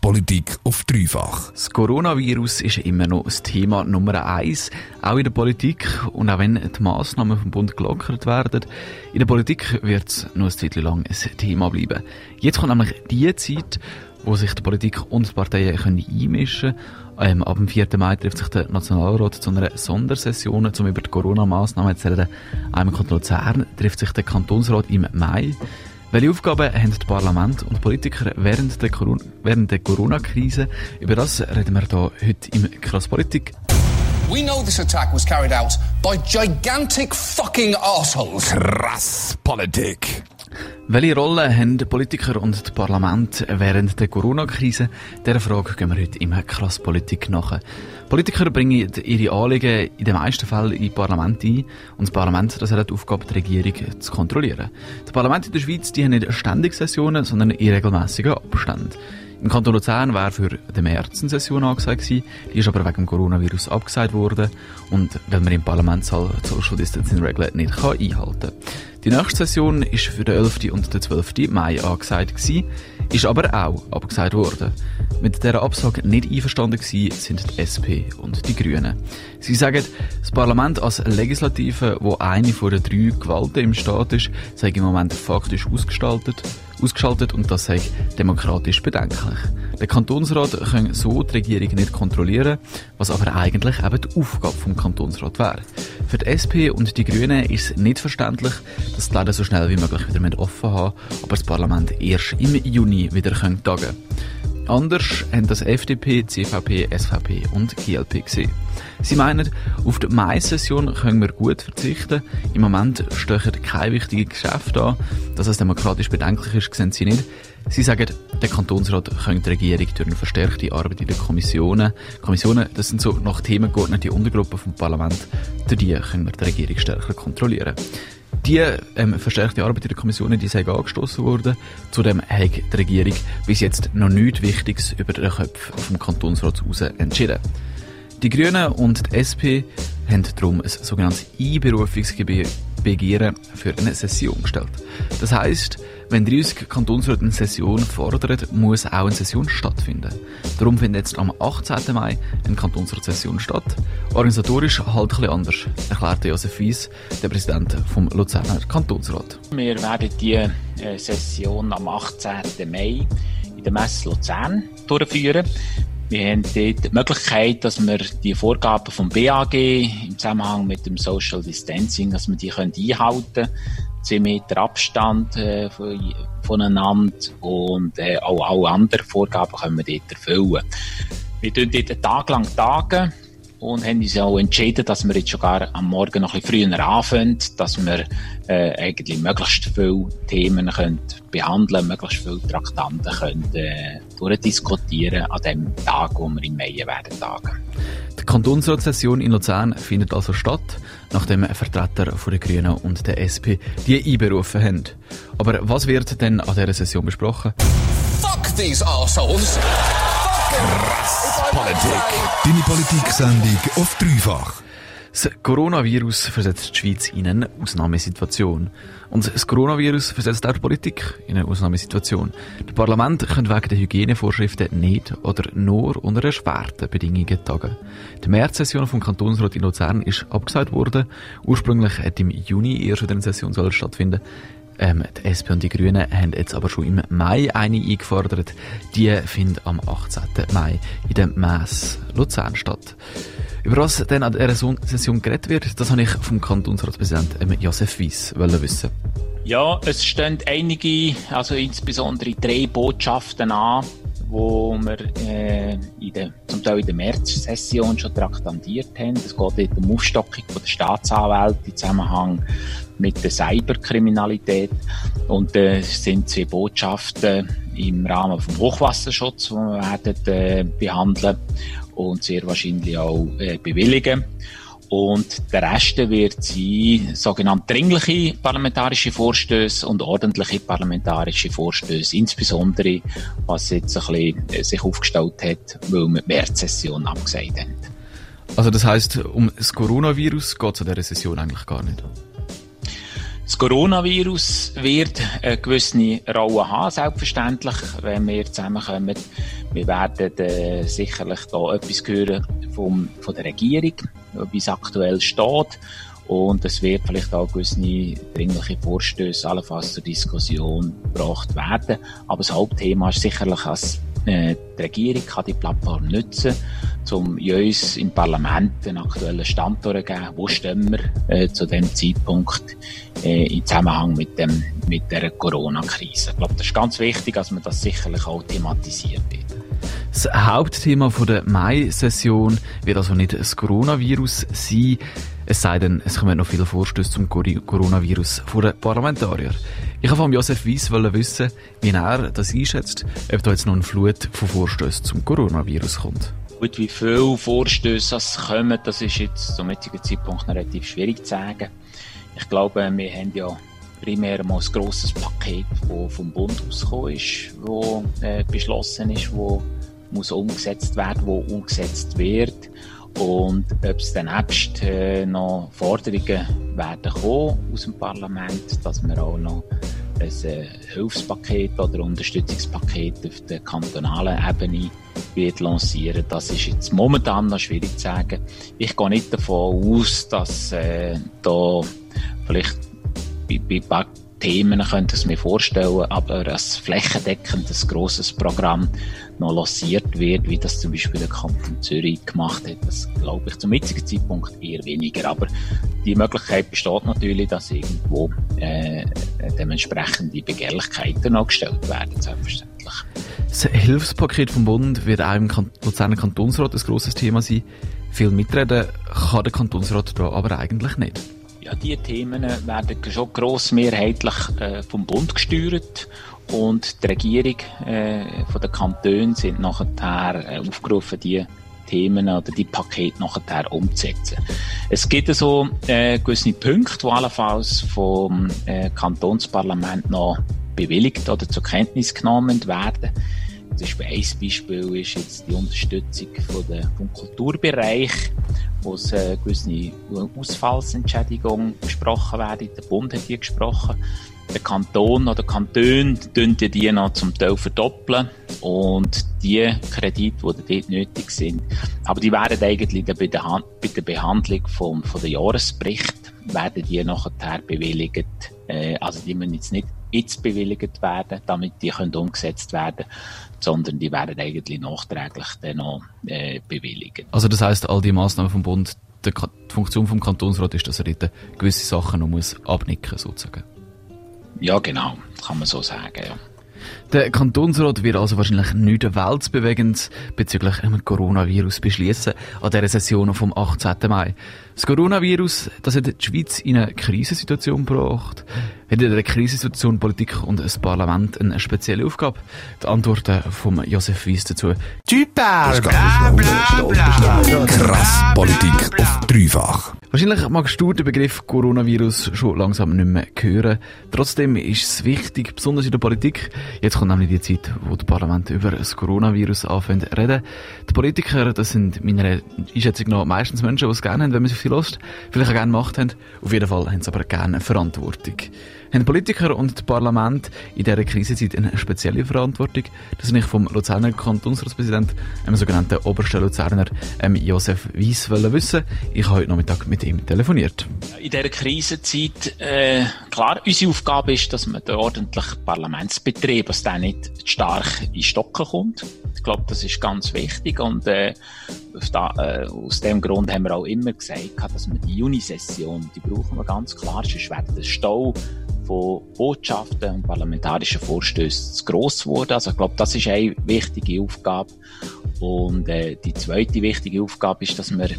Politik auf dreifach. Das Coronavirus ist immer noch das Thema Nummer eins, auch in der Politik. Und auch wenn die Massnahmen vom Bund gelockert werden, in der Politik wird es noch ein Zeit lang ein Thema bleiben. Jetzt kommt nämlich die Zeit, wo sich die Politik und die Parteien können einmischen können. Ähm, ab dem 4. Mai trifft sich der Nationalrat zu einer Sondersession, um über die Corona-Massnahmen zu reden. Einmal Kanton Luzern trifft sich der Kantonsrat im Mai. Welche Aufgaben haben die Parlament und Politiker während der, Corona während der Corona-Krise? Über das reden wir hier heute im Krass Politik. We know this attack was carried out by gigantic fucking assholes. Krass Politik. Welche Rolle haben die Politiker und das Parlament während der Corona-Krise? Dieser Frage gehen wir heute im Krass Politik nach. Politiker bringen ihre Anliegen in den meisten Fällen in Parlament ein und das Parlament das hat die Aufgabe, die Regierung zu kontrollieren. Die Parlamente in der Schweiz die haben nicht ständig Sessionen, sondern in regelmäßigen Abständen. Im Kanton Luzern wäre für den März eine Session angesagt gewesen, die ist aber wegen dem Coronavirus abgesagt worden und weil man im Parlamentssaal Social Distancing Regeln nicht kann einhalten. Die nächste Session ist für den 11. und den 12. Mai angesagt gewesen, ist aber auch abgesagt worden. Mit dieser Absage nicht einverstanden gewesen sind die SP und die Grünen. Sie sagen, das Parlament als Legislative, wo eine von den drei Gewalten im Staat ist, sei im Moment faktisch ausgestaltet ausgeschaltet und das sei demokratisch bedenklich. Der Kantonsrat kann so die Regierung nicht kontrollieren, was aber eigentlich eben die Aufgabe vom Kantonsrat wäre. Für die SP und die Grünen ist es nicht verständlich, dass die Läden so schnell wie möglich wieder offen haben, aber das Parlament erst im Juni wieder tagen können. Anders haben das FDP, CVP, SVP und GLP gesehen. Sie meinen, auf die Mai-Session können wir gut verzichten. Im Moment stechen keine wichtigen Geschäfte an. Dass es demokratisch bedenklich ist, sehen sie nicht. Sie sagen, der Kantonsrat könnte die Regierung durch eine verstärkte Arbeit in den Kommissionen. Kommissionen, das sind so nach Themen geordnete Untergruppen vom Parlament. Durch die können wir die Regierung stärker kontrollieren. Die ähm, verstärkte Arbeit in der Kommission die sei angestoßen worden. Zudem hat die Regierung bis jetzt noch nichts Wichtiges über den Köpfen vom Kantonsrat heraus entschieden. Die Grünen und die SP haben darum ein sogenanntes Einberufungsbegehren für eine Session gestellt. Das heisst, wenn 30 Kantonsräte eine Session fordern, muss auch eine Session stattfinden. Darum findet jetzt am 18. Mai eine Kantonsratssession statt. Organisatorisch halt ein anders, erklärte Josef Wies, der Präsident vom Luzerner Kantonsrat. Wir werden die äh, Session am 18. Mai in der Messe Luzern durchführen. Wir haben dort die Möglichkeit, dass wir die Vorgaben vom BAG im Zusammenhang mit dem Social Distancing, dass wir die einhalten können. 10 Meter Abstand äh, voneinander und äh, auch alle anderen Vorgaben können wir dort erfüllen. Wir tun dort einen Tag lang tagen und haben uns auch entschieden, dass wir jetzt sogar am Morgen noch ein bisschen früher anfangen, dass wir äh, eigentlich möglichst viele Themen können behandeln, möglichst viele Traktanten können äh, durchdiskutieren an dem Tag, wo wir im Mai werden tagen. Die Kantonsratssession in Luzern findet also statt, nachdem Vertreter von den Grünen und der SP die einberufen haben. Aber was wird denn an dieser Session besprochen? Fuck these assholes! Krass Politik. Deine Politik-Sendung auf dreifach. Das Coronavirus versetzt die Schweiz in eine Ausnahmesituation. Und das Coronavirus versetzt auch die Politik in eine Ausnahmesituation. Das Parlament kann wegen der Hygienevorschriften nicht oder nur unter erschwerten Bedingungen tagen. Die Märzsession vom Kantonsrat in Luzern ist abgesagt worden. Ursprünglich hätte im Juni erst eine Session stattfinden ähm, die SP und die Grünen haben jetzt aber schon im Mai eine eingefordert. Die findet am 18. Mai in der Mess Luzern statt. Über was denn an dieser Session geredet wird, das habe ich vom Kantonsratspräsidenten ähm, Josef Weiss wissen. Ja, es stehen einige, also insbesondere drei Botschaften an, wo wir äh, in der, zum Teil in der März-Session schon traktandiert haben. Es geht um Aufstockung von der Staatsanwälte im Zusammenhang mit der Cyberkriminalität. Und äh, es sind zwei Botschaften im Rahmen vom Hochwasserschutz, die wir werden äh, behandeln und sehr wahrscheinlich auch äh, bewilligen. Und der Rest wird sein sogenannte dringliche parlamentarische Vorstöße und ordentliche parlamentarische Vorstöße, insbesondere was jetzt ein bisschen äh, sich aufgestellt hat, weil wir die Märzsession abgesagt haben. Also das heißt, um das Coronavirus geht es in dieser Session eigentlich gar nicht? Das Coronavirus wird eine gewisse Rolle haben, selbstverständlich, wenn wir zusammenkommen. Wir werden äh, sicherlich da etwas hören vom, von der Regierung, wie es aktuell steht. Und es wird vielleicht auch gewisse dringliche Vorstöße allenfalls zur Diskussion gebracht werden. Aber das Hauptthema ist sicherlich, dass äh, die Regierung kann die Plattform nutzen um uns im Parlament einen aktuellen Stand zu geben. Wo stehen wir äh, zu dem Zeitpunkt äh, im Zusammenhang mit, dem, mit der Corona-Krise? Ich glaube, das ist ganz wichtig, dass man das sicherlich auch thematisiert wird. Das Hauptthema der Mai-Session wird also nicht das Coronavirus sein, es sei denn, es kommen noch viele Vorstöße zum Coronavirus von den Parlamentariern. Ich wollte von Josef Weiss wissen, wie er das einschätzt, ob da jetzt noch eine Flut von Vorstößen zum Coronavirus kommt. Gut, wie viele Vorstöße es kommen, das ist jetzt zum jetzigen Zeitpunkt noch relativ schwierig zu sagen. Ich glaube, wir haben ja primär mal ein grosses Paket, das vom Bund ausgekommen ist, das äh, beschlossen ist, das muss umgesetzt werden, wo umgesetzt wird. Und ob es dann nebst äh, noch Forderungen werden kommen aus dem Parlament, dass wir auch noch ein äh, Hilfspaket oder Unterstützungspaket auf der kantonalen Ebene wird lancieren. Das ist jetzt momentan noch schwierig zu sagen. Ich gehe nicht davon aus, dass äh, da vielleicht bei, bei Themen könnte ich mir vorstellen, aber ein flächendeckendes grosses Programm noch lanciert wird, wie das zum Beispiel der Kanton Zürich gemacht hat, das glaube ich zum jetzigen Zeitpunkt eher weniger. Aber die Möglichkeit besteht natürlich, dass irgendwo äh, dementsprechende Begehrlichkeiten gestellt werden, selbstverständlich. Das Hilfspaket vom Bund wird auch im Luzerner Kantonsrat ein grosses Thema sein. Viel mitreden kann der Kantonsrat da aber eigentlich nicht. Ja, diese Themen werden schon grossmehrheitlich äh, vom Bund gesteuert und die Regierung äh, von den Kantonen sind nachher äh, aufgerufen, die Themen oder die Pakete nachher umzusetzen. Es gibt so äh, gewisse Punkte, die allenfalls vom äh, Kantonsparlament noch bewilligt oder zur Kenntnis genommen werden. Zum Beispiel ein Beispiel ist jetzt die Unterstützung von der, vom Kulturbereich, wo äh, gewisse Ausfallsentschädigung gesprochen werden. Der Bund hat die gesprochen. Der Kanton oder Kantone tun die noch zum Teil verdoppeln und die Kredite, die dort nötig sind. Aber die werden eigentlich bei der, Hand, bei der Behandlung vom, von der Jahresbericht werden die nachher bewilligt. Äh, also die müssen jetzt nicht jetzt bewilligt werden, damit die können umgesetzt werden, sondern die werden eigentlich nachträglich dann noch äh, bewilligt. Also das heißt, all die Maßnahmen vom Bund, die Funktion vom Kantonsrat ist, dass er dort gewisse Sachen noch muss abnicken sozusagen. Ja, genau, kann man so sagen, ja. Der Kantonsrat wird also wahrscheinlich nichts weltbewegendes bezüglich dem Coronavirus beschließen an dieser Session vom 18. Mai. Das Coronavirus, das hat die Schweiz in eine Krisensituation gebracht. Hat in der Krisensituation Politik und das Parlament eine spezielle Aufgabe? Die Antworten von Josef Weiss dazu. Typer! Bla, bla, bla, Krass Politik auf dreifach. Wahrscheinlich magst du den Begriff Coronavirus schon langsam nicht mehr hören. Trotzdem ist es wichtig, besonders in der Politik. Jetzt kommt nämlich die Zeit, wo das Parlament über das Coronavirus anfängt zu reden. Die Politiker, das sind meiner Einschätzung nach meistens Menschen, die es gerne haben, wenn man sie lässt. Vielleicht auch gerne Macht haben. Auf jeden Fall haben sie aber gerne Verantwortung haben Politiker und das Parlament in dieser Krisenzeit eine spezielle Verantwortung. Das habe ich vom Luzerner Kantonsratspräsident, einem sogenannten obersten Luzerner, ähm, Josef Weiss, wissen. Ich habe heute Nachmittag mit ihm telefoniert. In dieser Krisenzeit, äh, klar, unsere Aufgabe ist, dass man den ordentlichen Parlamentsbetrieb, dass der nicht stark in Stocken kommt. Ich glaube, das ist ganz wichtig und äh, da, äh, aus dem Grund haben wir auch immer gesagt, dass wir die Junisession, die brauchen wir ganz klar, sonst wird der Stau von Botschaften und parlamentarischen Vorstößen zu gross geworden. Also ich glaube, das ist eine wichtige Aufgabe. Und äh, die zweite wichtige Aufgabe ist, dass wir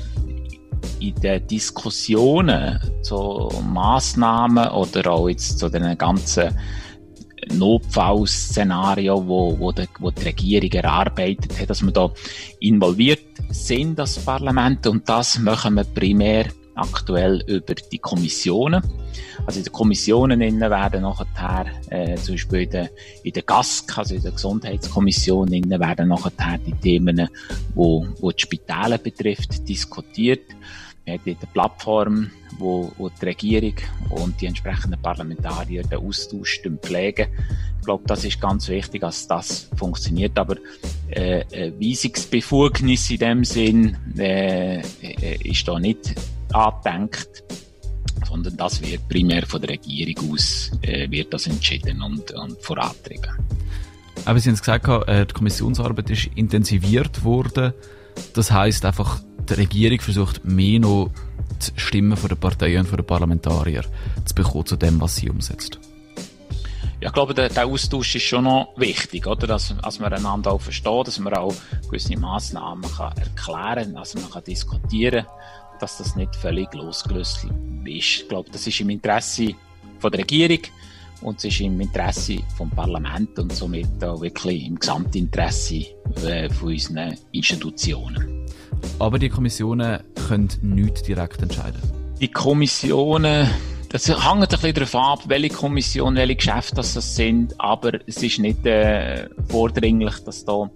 in den Diskussionen zu Massnahmen oder auch jetzt zu den ganzen Notfallszenario, wo, wo, die, wo die Regierung erarbeitet hat, dass wir da involviert sind, das Parlament. Und das machen wir primär aktuell über die Kommissionen. Also in den Kommissionen innen werden nachher, äh, zum Beispiel in der, in der GASK, also in der Gesundheitskommission innen werden nachher die Themen, wo, wo die Spitäle betrifft, diskutiert. Wir haben eine Plattform, wo, wo die Regierung und die entsprechenden Parlamentarier den Austausch pflegen. Ich glaube, das ist ganz wichtig, dass das funktioniert. Aber äh, Weisungsbefugnis in dem Sinn äh, äh, ist da nicht angedenkt, sondern das wird primär von der Regierung aus äh, wird das entschieden und, und vorantrieben. Aber Sie haben es gesagt, äh, die Kommissionsarbeit ist intensiviert worden. Das heißt einfach, die Regierung versucht mehr noch die Stimmen der Parteien und von den Parlamentariern zu bekommen zu dem, was sie umsetzt. Ja, ich glaube, der, der Austausch ist schon noch wichtig, oder? Dass, dass man einander auch versteht, dass man auch gewisse Massnahmen kann erklären kann, dass man kann diskutieren dass das nicht völlig losgelöst ist. Ich glaube, das ist im Interesse von der Regierung und es ist im Interesse vom Parlament und somit auch wirklich im Gesamtinteresse äh, von unseren Institutionen. Aber die Kommissionen können nicht direkt entscheiden. Die Kommissionen, das hängt ein bisschen darauf ab, welche Kommission, welche Geschäfte das sind, aber es ist nicht äh, vordringlich, dass da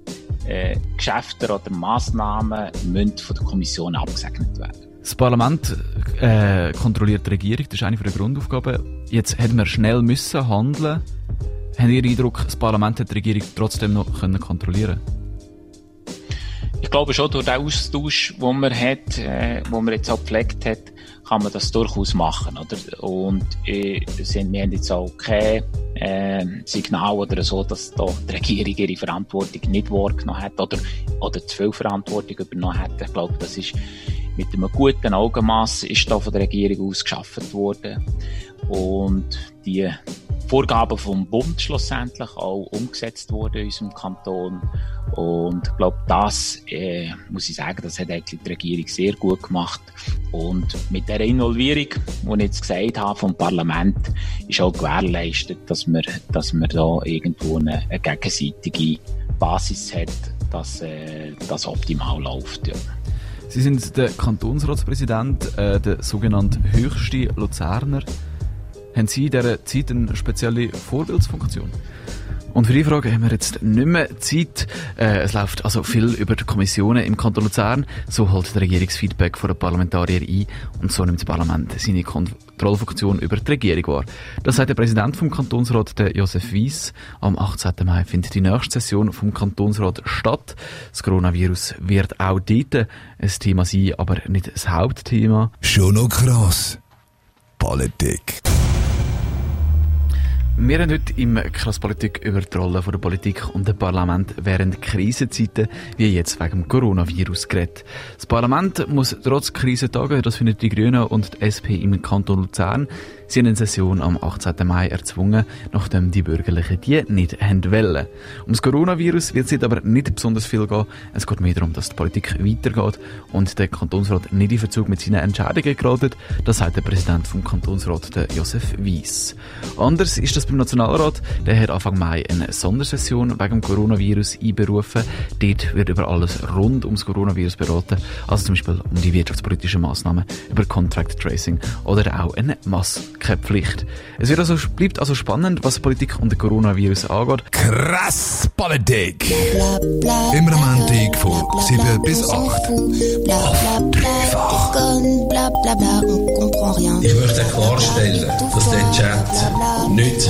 äh, Geschäfte oder Massnahmen müssen von der Kommission abgesegnet werden. Das Parlament äh, kontrolliert die Regierung, das ist eine der Grundaufgaben. Jetzt hätten wir schnell müssen handeln. Haben Sie den Eindruck, das Parlament hat die Regierung trotzdem noch können kontrollieren Ich glaube schon, durch den Austausch, den man hat, äh, wo man jetzt auch gepflegt hat, kann man das durchaus machen, oder? Und äh, sind, wir haben jetzt auch kein äh, Signal oder so, dass da die Regierung ihre Verantwortung nicht wahrgenommen hat oder, oder zu viel Verantwortung übernommen hat. Ich glaube, das ist mit einem guten Augenmaß ist da von der Regierung ausgeschafft worden. Und die Vorgaben vom Bund schlussendlich auch umgesetzt worden in unserem Kanton. Und ich glaube, das, äh, muss ich sagen, das hat eigentlich die Regierung sehr gut gemacht. Und mit der Involvierung, die ich jetzt gesagt habe, vom Parlament, ist auch gewährleistet, dass man, dass man da irgendwo eine, eine gegenseitige Basis hat, dass äh, das optimal läuft. Ja. Sie sind der Kantonsratspräsident, äh, der sogenannte höchste Luzerner. Haben Sie in dieser Zeit eine spezielle Vorbildsfunktion? Und für die Frage haben wir jetzt nicht mehr Zeit. Äh, es läuft also viel über die Kommissionen im Kanton Luzern. So holt der Regierungsfeedback von den Parlamentariern ein und so nimmt das Parlament seine Kontrollfunktion über die Regierung wahr. Das sagt der Präsident vom Kantonsrat, der Josef Wies. Am 18. Mai findet die nächste Session vom Kantonsrat statt. Das Coronavirus wird auch dort ein Thema sein, aber nicht das Hauptthema. Schon noch krass. Politik. Wir haben heute im Krasspolitik über die Rolle der Politik und des Parlament während Krisenzeiten, wie jetzt wegen dem Coronavirus geredet. Das Parlament muss trotz Krisentagen, das findet die Grünen und die SP im Kanton Luzern, Sie haben eine Session am 18. Mai erzwungen, nachdem die Bürgerlichen die nicht haben wollen. Um das Coronavirus wird es aber nicht besonders viel gehen. Es geht mehr darum, dass die Politik weitergeht und der Kantonsrat nicht in Verzug mit seinen Entscheidungen geraten. Das sagt der Präsident vom Kantonsrat, der Josef Wies. Anders ist das beim Nationalrat. Der hat Anfang Mai eine Sondersession wegen dem Coronavirus einberufen. Dort wird über alles rund ums Coronavirus beraten. Also zum Beispiel um die wirtschaftspolitischen Maßnahmen, über Contract Tracing oder auch eine Maske keine Pflicht. Es wird also, bleibt also spannend, was Politik und den Coronavirus angeht. Krass Politik! Immer am Montag von 7 bis 8. Auf dreifach. Ich möchte klarstellen, dass der Chat nicht